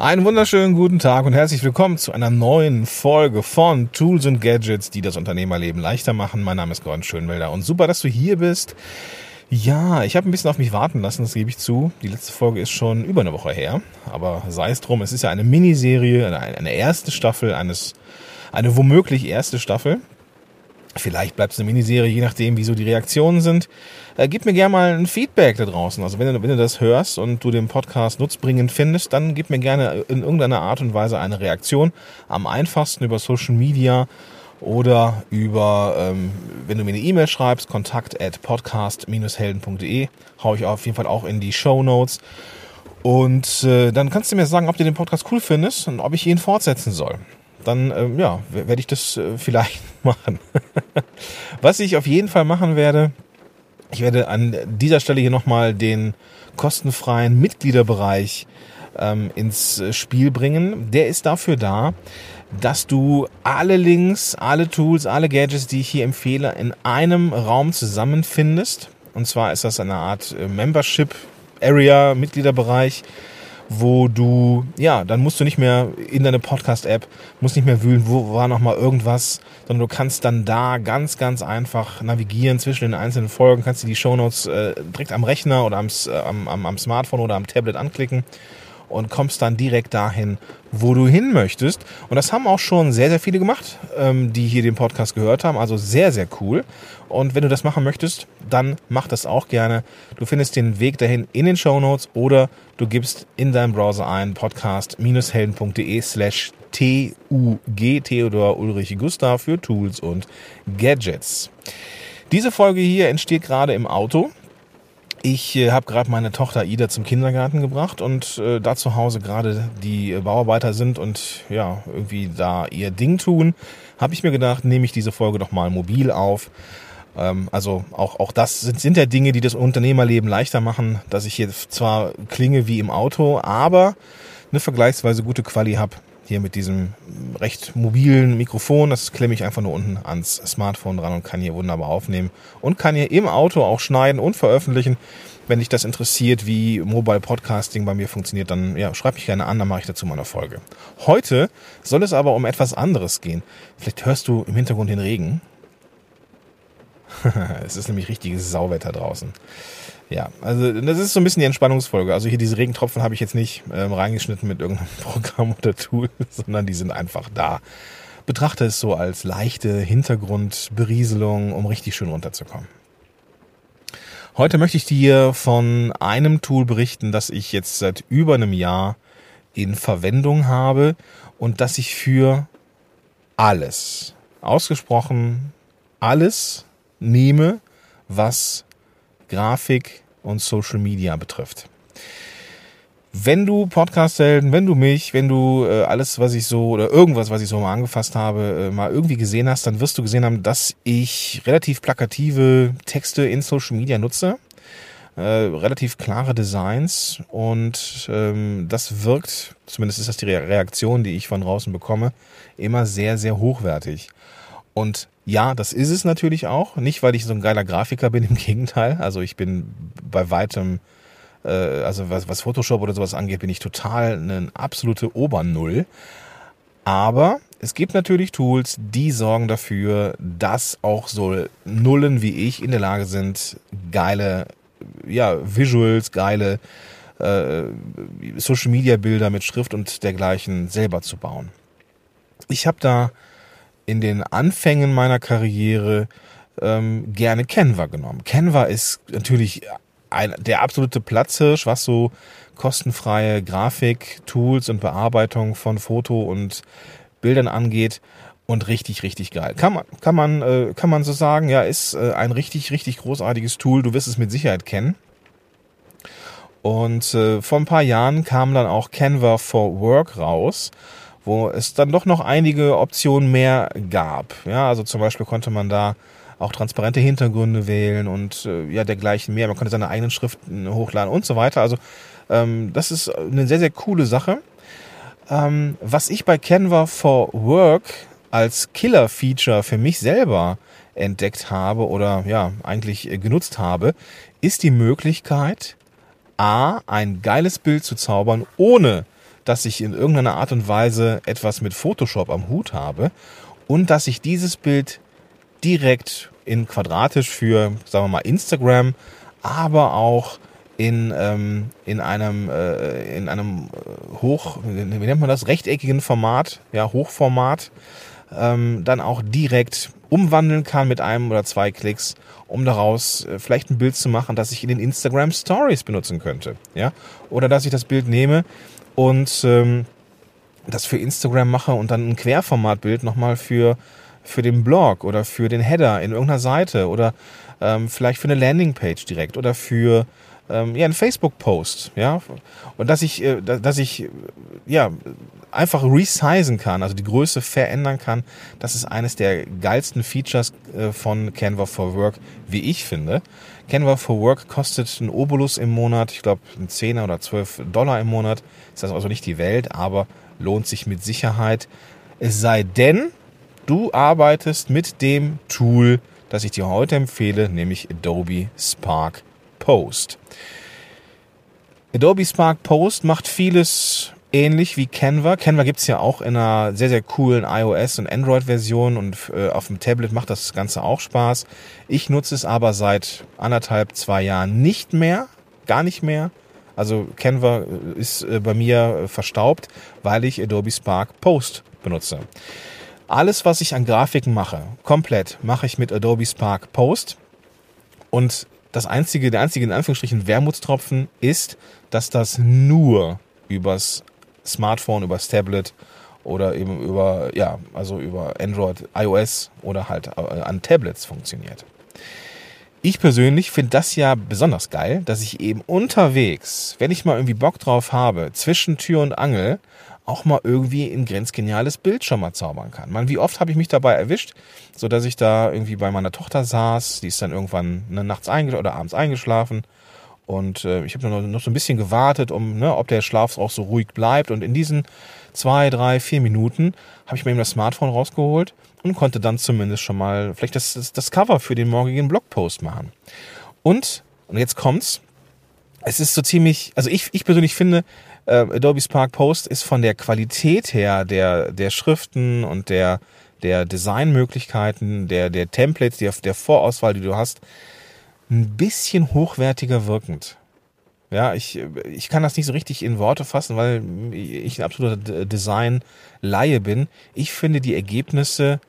Einen wunderschönen guten Tag und herzlich willkommen zu einer neuen Folge von Tools und Gadgets, die das Unternehmerleben leichter machen. Mein Name ist Gordon Schönwelder und super, dass du hier bist. Ja, ich habe ein bisschen auf mich warten lassen, das gebe ich zu. Die letzte Folge ist schon über eine Woche her, aber sei es drum, es ist ja eine Miniserie, eine erste Staffel eines, eine womöglich erste Staffel Vielleicht bleibt es eine Miniserie, je nachdem, wie so die Reaktionen sind. Äh, gib mir gerne mal ein Feedback da draußen. Also wenn du, wenn du das hörst und du den Podcast nutzbringend findest, dann gib mir gerne in irgendeiner Art und Weise eine Reaktion. Am einfachsten über Social Media oder über, ähm, wenn du mir eine E-Mail schreibst, kontakt at podcast-helden.de, hau ich auf jeden Fall auch in die Show Notes. Und äh, dann kannst du mir sagen, ob du den Podcast cool findest und ob ich ihn fortsetzen soll dann ähm, ja, werde ich das äh, vielleicht machen. Was ich auf jeden Fall machen werde, ich werde an dieser Stelle hier nochmal den kostenfreien Mitgliederbereich ähm, ins äh, Spiel bringen. Der ist dafür da, dass du alle Links, alle Tools, alle Gadgets, die ich hier empfehle, in einem Raum zusammenfindest. Und zwar ist das eine Art äh, Membership Area, Mitgliederbereich, wo du, ja, dann musst du nicht mehr in deine Podcast-App, musst nicht mehr wühlen, wo war noch mal irgendwas, sondern du kannst dann da ganz, ganz einfach navigieren zwischen den einzelnen Folgen, kannst dir die Shownotes äh, direkt am Rechner oder am, äh, am, am, am Smartphone oder am Tablet anklicken und kommst dann direkt dahin, wo du hin möchtest. Und das haben auch schon sehr, sehr viele gemacht, ähm, die hier den Podcast gehört haben. Also sehr, sehr cool. Und wenn du das machen möchtest, dann mach das auch gerne. Du findest den Weg dahin in den Show Notes oder du gibst in deinem Browser ein podcast-helden.de slash TUG, Theodor Ulrich Gustav für Tools und Gadgets. Diese Folge hier entsteht gerade im Auto. Ich äh, habe gerade meine Tochter Ida zum Kindergarten gebracht und äh, da zu Hause gerade die Bauarbeiter sind und ja, irgendwie da ihr Ding tun, habe ich mir gedacht, nehme ich diese Folge doch mal mobil auf ähm, also auch, auch das sind, sind ja Dinge, die das Unternehmerleben leichter machen, dass ich hier zwar klinge wie im Auto, aber eine vergleichsweise gute Quali habe. Hier mit diesem recht mobilen Mikrofon, das klemme ich einfach nur unten ans Smartphone dran und kann hier wunderbar aufnehmen und kann hier im Auto auch schneiden und veröffentlichen. Wenn dich das interessiert, wie Mobile Podcasting bei mir funktioniert, dann ja, schreib mich gerne an, dann mache ich dazu mal eine Folge. Heute soll es aber um etwas anderes gehen. Vielleicht hörst du im Hintergrund den Regen. es ist nämlich richtiges Sauwetter draußen. Ja, also das ist so ein bisschen die Entspannungsfolge. Also hier diese Regentropfen habe ich jetzt nicht ähm, reingeschnitten mit irgendeinem Programm oder Tool, sondern die sind einfach da. Betrachte es so als leichte Hintergrundberieselung, um richtig schön runterzukommen. Heute möchte ich dir von einem Tool berichten, das ich jetzt seit über einem Jahr in Verwendung habe und das ich für alles, ausgesprochen alles nehme, was Grafik und Social Media betrifft. Wenn du Podcast-Helden, wenn du mich, wenn du äh, alles, was ich so oder irgendwas, was ich so mal angefasst habe, äh, mal irgendwie gesehen hast, dann wirst du gesehen haben, dass ich relativ plakative Texte in Social Media nutze. Äh, relativ klare Designs und ähm, das wirkt, zumindest ist das die Reaktion, die ich von draußen bekomme, immer sehr, sehr hochwertig. Und ja, das ist es natürlich auch. Nicht, weil ich so ein geiler Grafiker bin, im Gegenteil. Also ich bin bei weitem, äh, also was, was Photoshop oder sowas angeht, bin ich total eine absolute Obernull. Aber es gibt natürlich Tools, die sorgen dafür, dass auch so Nullen wie ich in der Lage sind, geile ja, Visuals, geile äh, Social Media Bilder mit Schrift und dergleichen selber zu bauen. Ich habe da in den Anfängen meiner Karriere ähm, gerne Canva genommen. Canva ist natürlich ein, der absolute Platzhirsch, was so kostenfreie Grafik, Tools und Bearbeitung von Foto und Bildern angeht und richtig, richtig geil. Kann man, kann man, äh, kann man so sagen, ja, ist äh, ein richtig, richtig großartiges Tool. Du wirst es mit Sicherheit kennen. Und äh, vor ein paar Jahren kam dann auch Canva for Work raus wo es dann doch noch einige Optionen mehr gab. Ja, also zum Beispiel konnte man da auch transparente Hintergründe wählen und äh, ja dergleichen mehr. Man konnte seine eigenen Schriften hochladen und so weiter. Also ähm, das ist eine sehr, sehr coole Sache. Ähm, was ich bei Canva for Work als Killer-Feature für mich selber entdeckt habe oder ja eigentlich genutzt habe, ist die Möglichkeit, A, ein geiles Bild zu zaubern, ohne dass ich in irgendeiner Art und Weise etwas mit Photoshop am Hut habe und dass ich dieses Bild direkt in quadratisch für, sagen wir mal, Instagram, aber auch in, ähm, in einem, äh, in einem äh, hoch, wie nennt man das, rechteckigen Format, ja, Hochformat, ähm, dann auch direkt umwandeln kann mit einem oder zwei Klicks, um daraus äh, vielleicht ein Bild zu machen, das ich in den Instagram Stories benutzen könnte, ja, oder dass ich das Bild nehme und ähm, das für Instagram mache und dann ein Querformatbild nochmal für für den Blog oder für den Header in irgendeiner Seite oder ähm, vielleicht für eine Landingpage direkt oder für ähm, ja, einen Facebook-Post, ja. Und dass ich, äh, dass ich ja einfach resizen kann, also die Größe verändern kann, das ist eines der geilsten Features äh, von Canva for Work, wie ich finde. Canva for Work kostet ein Obolus im Monat, ich glaube ein 10 oder 12 Dollar im Monat. Ist das also nicht die Welt, aber lohnt sich mit Sicherheit. Es sei denn, du arbeitest mit dem Tool, das ich dir heute empfehle, nämlich Adobe Spark Post. Adobe Spark Post macht vieles ähnlich wie Canva. Canva gibt's ja auch in einer sehr, sehr coolen iOS- und Android-Version und äh, auf dem Tablet macht das Ganze auch Spaß. Ich nutze es aber seit anderthalb, zwei Jahren nicht mehr, gar nicht mehr. Also Canva ist äh, bei mir verstaubt, weil ich Adobe Spark Post benutze. Alles, was ich an Grafiken mache, komplett mache ich mit Adobe Spark Post. Und das einzige, der einzige in Anführungsstrichen Wermutstropfen ist, dass das nur übers Smartphone, übers Tablet oder eben über, ja, also über Android, iOS oder halt äh, an Tablets funktioniert. Ich persönlich finde das ja besonders geil, dass ich eben unterwegs, wenn ich mal irgendwie Bock drauf habe, zwischen Tür und Angel, auch mal irgendwie ein grenzgeniales Bild schon mal zaubern kann. Man, wie oft habe ich mich dabei erwischt, so dass ich da irgendwie bei meiner Tochter saß, die ist dann irgendwann ne, nachts oder abends eingeschlafen und äh, ich habe noch, noch so ein bisschen gewartet, um, ne, ob der Schlaf auch so ruhig bleibt. Und in diesen zwei, drei, vier Minuten habe ich mir eben das Smartphone rausgeholt und konnte dann zumindest schon mal vielleicht das, das, das Cover für den morgigen Blogpost machen. Und, und jetzt kommt's, es ist so ziemlich, also ich, ich persönlich finde, äh, Adobe Spark Post ist von der Qualität her der, der Schriften und der, der Designmöglichkeiten, der, der Templates, der, der Vorauswahl, die du hast, ein bisschen hochwertiger wirkend. Ja, ich, ich kann das nicht so richtig in Worte fassen, weil ich ein absoluter Design-Laie bin. Ich finde die Ergebnisse,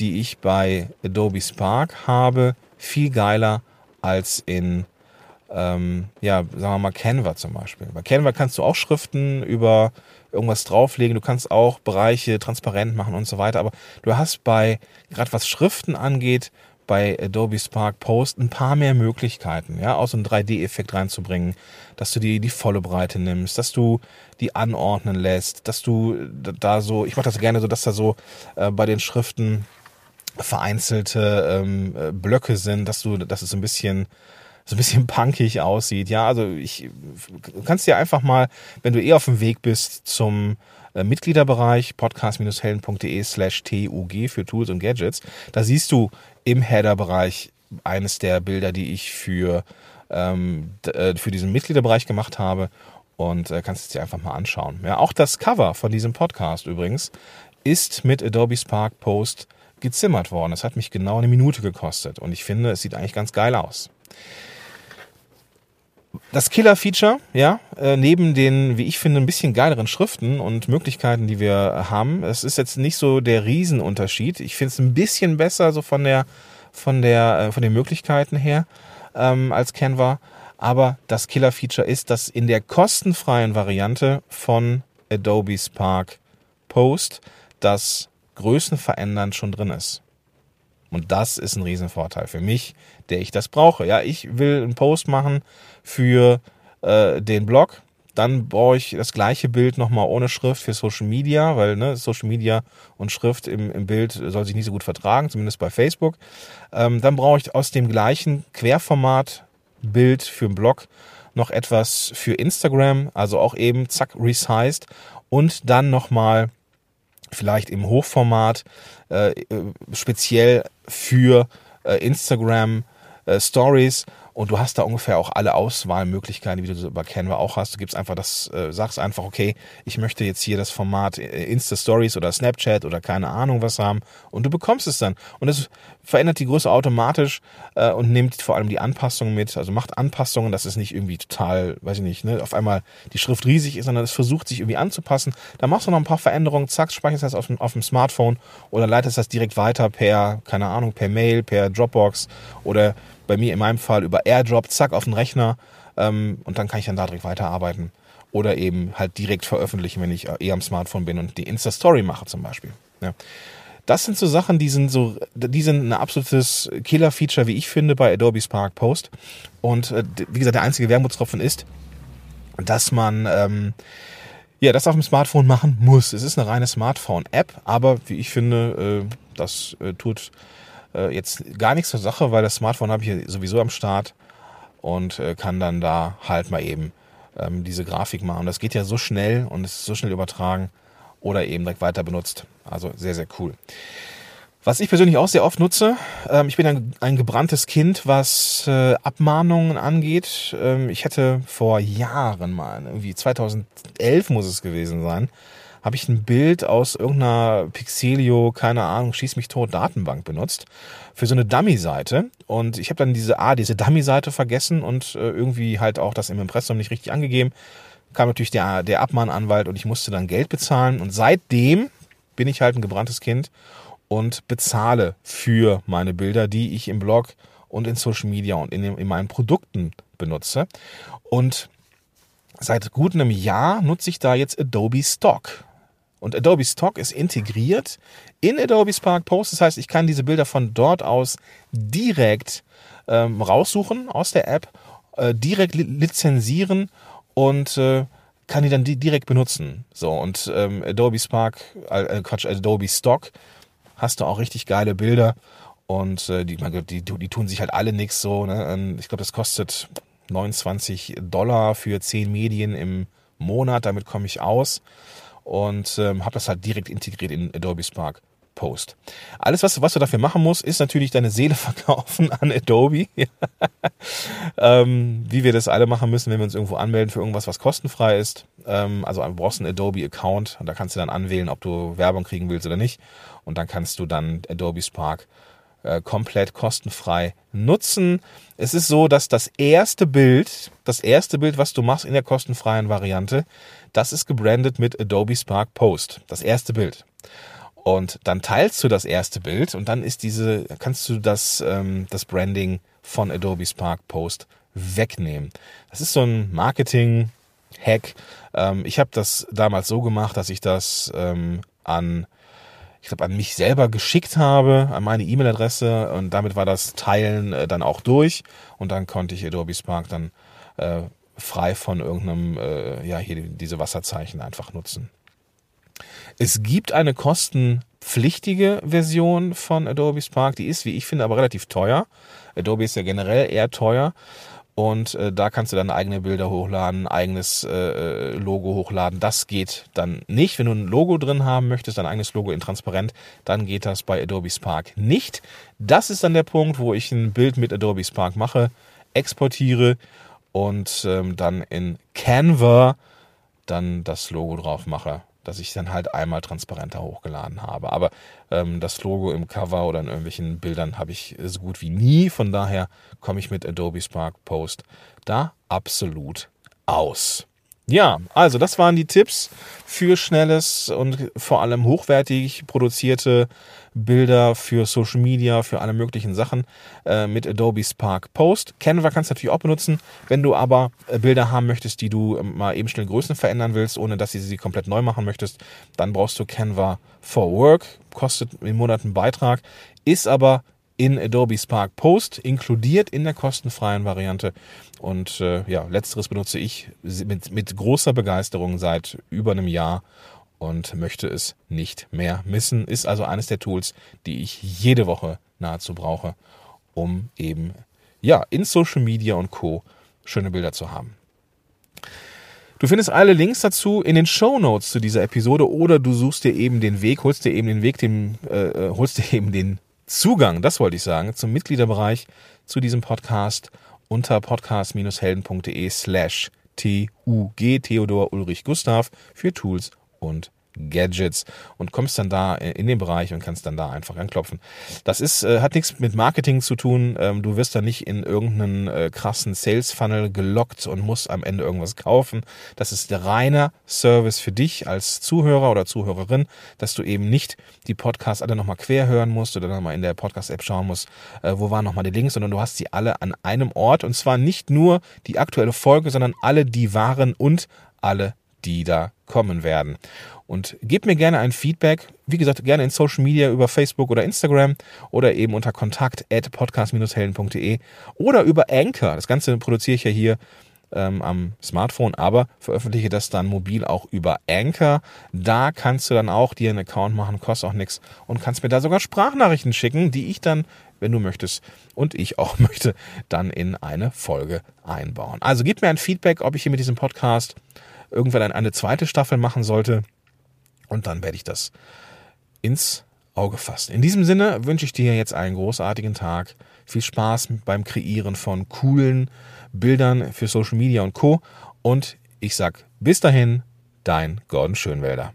die ich bei Adobe Spark habe, viel geiler als in, ähm, ja, sagen wir mal Canva zum Beispiel. Bei Canva kannst du auch Schriften über irgendwas drauflegen, du kannst auch Bereiche transparent machen und so weiter, aber du hast bei, gerade was Schriften angeht, bei Adobe Spark Post ein paar mehr Möglichkeiten, ja, auch so einen 3D-Effekt reinzubringen, dass du die, die volle Breite nimmst, dass du die anordnen lässt, dass du da so, ich mache das gerne so, dass da so äh, bei den Schriften vereinzelte ähm, äh, Blöcke sind, dass du, dass es ein bisschen so ein bisschen punkig aussieht. Ja, also ich du kannst dir einfach mal, wenn du eh auf dem Weg bist zum äh, Mitgliederbereich podcast-helden.de slash TUG für Tools und Gadgets, da siehst du im Header-Bereich eines der Bilder, die ich für, ähm, äh, für diesen Mitgliederbereich gemacht habe und äh, kannst es dir einfach mal anschauen. Ja, auch das Cover von diesem Podcast übrigens ist mit Adobe Spark Post gezimmert worden. Es hat mich genau eine Minute gekostet und ich finde, es sieht eigentlich ganz geil aus. Das Killer-Feature, ja, äh, neben den, wie ich finde, ein bisschen geileren Schriften und Möglichkeiten, die wir haben, es ist jetzt nicht so der Riesenunterschied. Ich finde es ein bisschen besser, so von der, von der, äh, von den Möglichkeiten her, ähm, als Canva. Aber das Killer-Feature ist, dass in der kostenfreien Variante von Adobe Spark Post das Größenverändern schon drin ist. Und das ist ein Riesenvorteil für mich, der ich das brauche. Ja, ich will einen Post machen für äh, den Blog. Dann brauche ich das gleiche Bild nochmal ohne Schrift für Social Media, weil ne, Social Media und Schrift im, im Bild soll sich nicht so gut vertragen, zumindest bei Facebook. Ähm, dann brauche ich aus dem gleichen Querformat Bild für den Blog noch etwas für Instagram, also auch eben zack resized und dann nochmal vielleicht im Hochformat äh, speziell für äh, Instagram äh, Stories und du hast da ungefähr auch alle Auswahlmöglichkeiten, wie du bei Canva auch hast. Du gibst einfach das, äh, sagst einfach, okay, ich möchte jetzt hier das Format äh, Insta Stories oder Snapchat oder keine Ahnung was haben und du bekommst es dann. Und es verändert die Größe automatisch äh, und nimmt vor allem die Anpassungen mit, also macht Anpassungen, dass es nicht irgendwie total, weiß ich nicht, ne, auf einmal die Schrift riesig ist, sondern es versucht sich irgendwie anzupassen. Da machst du noch ein paar Veränderungen, zack, speicherst das auf dem, auf dem Smartphone oder leitest das direkt weiter per, keine Ahnung, per Mail, per Dropbox oder bei mir in meinem Fall über AirDrop, zack, auf den Rechner ähm, und dann kann ich dann da direkt weiterarbeiten. Oder eben halt direkt veröffentlichen, wenn ich eh am Smartphone bin und die Insta-Story mache zum Beispiel. Ja. Das sind so Sachen, die sind so, die sind ein absolutes Killer-Feature, wie ich finde, bei Adobe Spark Post. Und äh, wie gesagt, der einzige Wermutstropfen ist, dass man ähm, ja das auf dem Smartphone machen muss. Es ist eine reine Smartphone-App, aber wie ich finde, äh, das äh, tut äh, jetzt gar nichts zur Sache, weil das Smartphone habe ich sowieso am Start und äh, kann dann da halt mal eben ähm, diese Grafik machen. Das geht ja so schnell und ist so schnell übertragen oder eben direkt weiter benutzt. Also sehr, sehr cool. Was ich persönlich auch sehr oft nutze, ähm, ich bin ein, ein gebranntes Kind, was äh, Abmahnungen angeht. Ähm, ich hätte vor Jahren mal, irgendwie 2011 muss es gewesen sein, habe ich ein Bild aus irgendeiner Pixelio, keine Ahnung, schieß mich tot Datenbank benutzt für so eine Dummy-Seite und ich habe dann diese ah, diese Dummy-Seite vergessen und äh, irgendwie halt auch das im Impressum nicht richtig angegeben. Kam natürlich der, der Abmahnanwalt und ich musste dann Geld bezahlen und seitdem bin ich halt ein gebranntes Kind und bezahle für meine Bilder, die ich im Blog und in Social Media und in, in meinen Produkten benutze. Und seit gut einem Jahr nutze ich da jetzt Adobe Stock. Und Adobe Stock ist integriert in Adobe Spark Post. Das heißt, ich kann diese Bilder von dort aus direkt ähm, raussuchen aus der App, äh, direkt li lizenzieren und äh, kann die dann die direkt benutzen. So und ähm, Adobe Spark, äh, Quatsch, Adobe Stock hast du auch richtig geile Bilder und äh, die, die, die tun sich halt alle nix so. Ne? Ich glaube, das kostet 29 Dollar für 10 Medien im Monat. Damit komme ich aus und ähm, habe das halt direkt integriert in Adobe Spark Post. Alles, was, was du dafür machen musst, ist natürlich deine Seele verkaufen an Adobe. ähm, wie wir das alle machen müssen, wenn wir uns irgendwo anmelden für irgendwas, was kostenfrei ist. Ähm, also du brauchst einen Adobe-Account und da kannst du dann anwählen, ob du Werbung kriegen willst oder nicht. Und dann kannst du dann Adobe Spark äh, komplett kostenfrei nutzen. Es ist so, dass das erste Bild, das erste Bild, was du machst in der kostenfreien Variante, das ist gebrandet mit Adobe Spark Post. Das erste Bild. Und dann teilst du das erste Bild und dann ist diese, kannst du das, ähm, das Branding von Adobe Spark Post wegnehmen. Das ist so ein Marketing-Hack. Ähm, ich habe das damals so gemacht, dass ich das ähm, an ich glaube, an mich selber geschickt habe, an meine E-Mail-Adresse und damit war das Teilen äh, dann auch durch und dann konnte ich Adobe Spark dann äh, frei von irgendeinem, äh, ja, hier diese Wasserzeichen einfach nutzen. Es gibt eine kostenpflichtige Version von Adobe Spark, die ist, wie ich finde, aber relativ teuer. Adobe ist ja generell eher teuer. Und äh, da kannst du dann eigene Bilder hochladen, eigenes äh, Logo hochladen. Das geht dann nicht. Wenn du ein Logo drin haben möchtest, dein eigenes Logo in transparent, dann geht das bei Adobe Spark nicht. Das ist dann der Punkt, wo ich ein Bild mit Adobe Spark mache, exportiere und ähm, dann in Canva dann das Logo drauf mache, dass ich dann halt einmal transparenter hochgeladen habe. Aber ähm, das Logo im Cover oder in irgendwelchen Bildern habe ich so gut wie nie. Von daher komme ich mit Adobe Spark Post da absolut aus. Ja, also das waren die Tipps für schnelles und vor allem hochwertig produzierte Bilder für Social Media, für alle möglichen Sachen äh, mit Adobe Spark Post. Canva kannst du natürlich auch benutzen. Wenn du aber äh, Bilder haben möchtest, die du äh, mal eben schnell Größen verändern willst, ohne dass du sie komplett neu machen möchtest, dann brauchst du Canva for Work. Kostet im Monat einen Beitrag, ist aber in Adobe Spark Post inkludiert in der kostenfreien Variante. Und äh, ja, letzteres benutze ich mit, mit großer Begeisterung seit über einem Jahr und möchte es nicht mehr missen. Ist also eines der Tools, die ich jede Woche nahezu brauche, um eben ja in Social Media und Co. schöne Bilder zu haben. Du findest alle Links dazu in den Show Notes zu dieser Episode oder du suchst dir eben den Weg, holst dir eben den Weg, dem, äh, äh holst dir eben den Zugang, das wollte ich sagen, zum Mitgliederbereich zu diesem Podcast unter podcast-helden.de slash TUG Theodor Ulrich Gustav für Tools und Gadgets und kommst dann da in den Bereich und kannst dann da einfach anklopfen. Das ist, äh, hat nichts mit Marketing zu tun. Ähm, du wirst da nicht in irgendeinen äh, krassen Sales Funnel gelockt und musst am Ende irgendwas kaufen. Das ist der reine Service für dich als Zuhörer oder Zuhörerin, dass du eben nicht die Podcasts alle nochmal quer hören musst oder nochmal in der Podcast-App schauen musst, äh, wo waren nochmal die Links, sondern du hast sie alle an einem Ort und zwar nicht nur die aktuelle Folge, sondern alle, die waren und alle, die da kommen werden. Und gebt mir gerne ein Feedback, wie gesagt, gerne in Social Media über Facebook oder Instagram oder eben unter kontakt at podcast-helden.de oder über Anchor. Das Ganze produziere ich ja hier ähm, am Smartphone, aber veröffentliche das dann mobil auch über Anchor. Da kannst du dann auch dir einen Account machen, kostet auch nichts und kannst mir da sogar Sprachnachrichten schicken, die ich dann, wenn du möchtest und ich auch möchte, dann in eine Folge einbauen. Also gib mir ein Feedback, ob ich hier mit diesem Podcast irgendwann eine zweite Staffel machen sollte. Und dann werde ich das ins Auge fassen. In diesem Sinne wünsche ich dir jetzt einen großartigen Tag. Viel Spaß beim Kreieren von coolen Bildern für Social Media und Co. Und ich sag bis dahin, dein Gordon Schönwälder.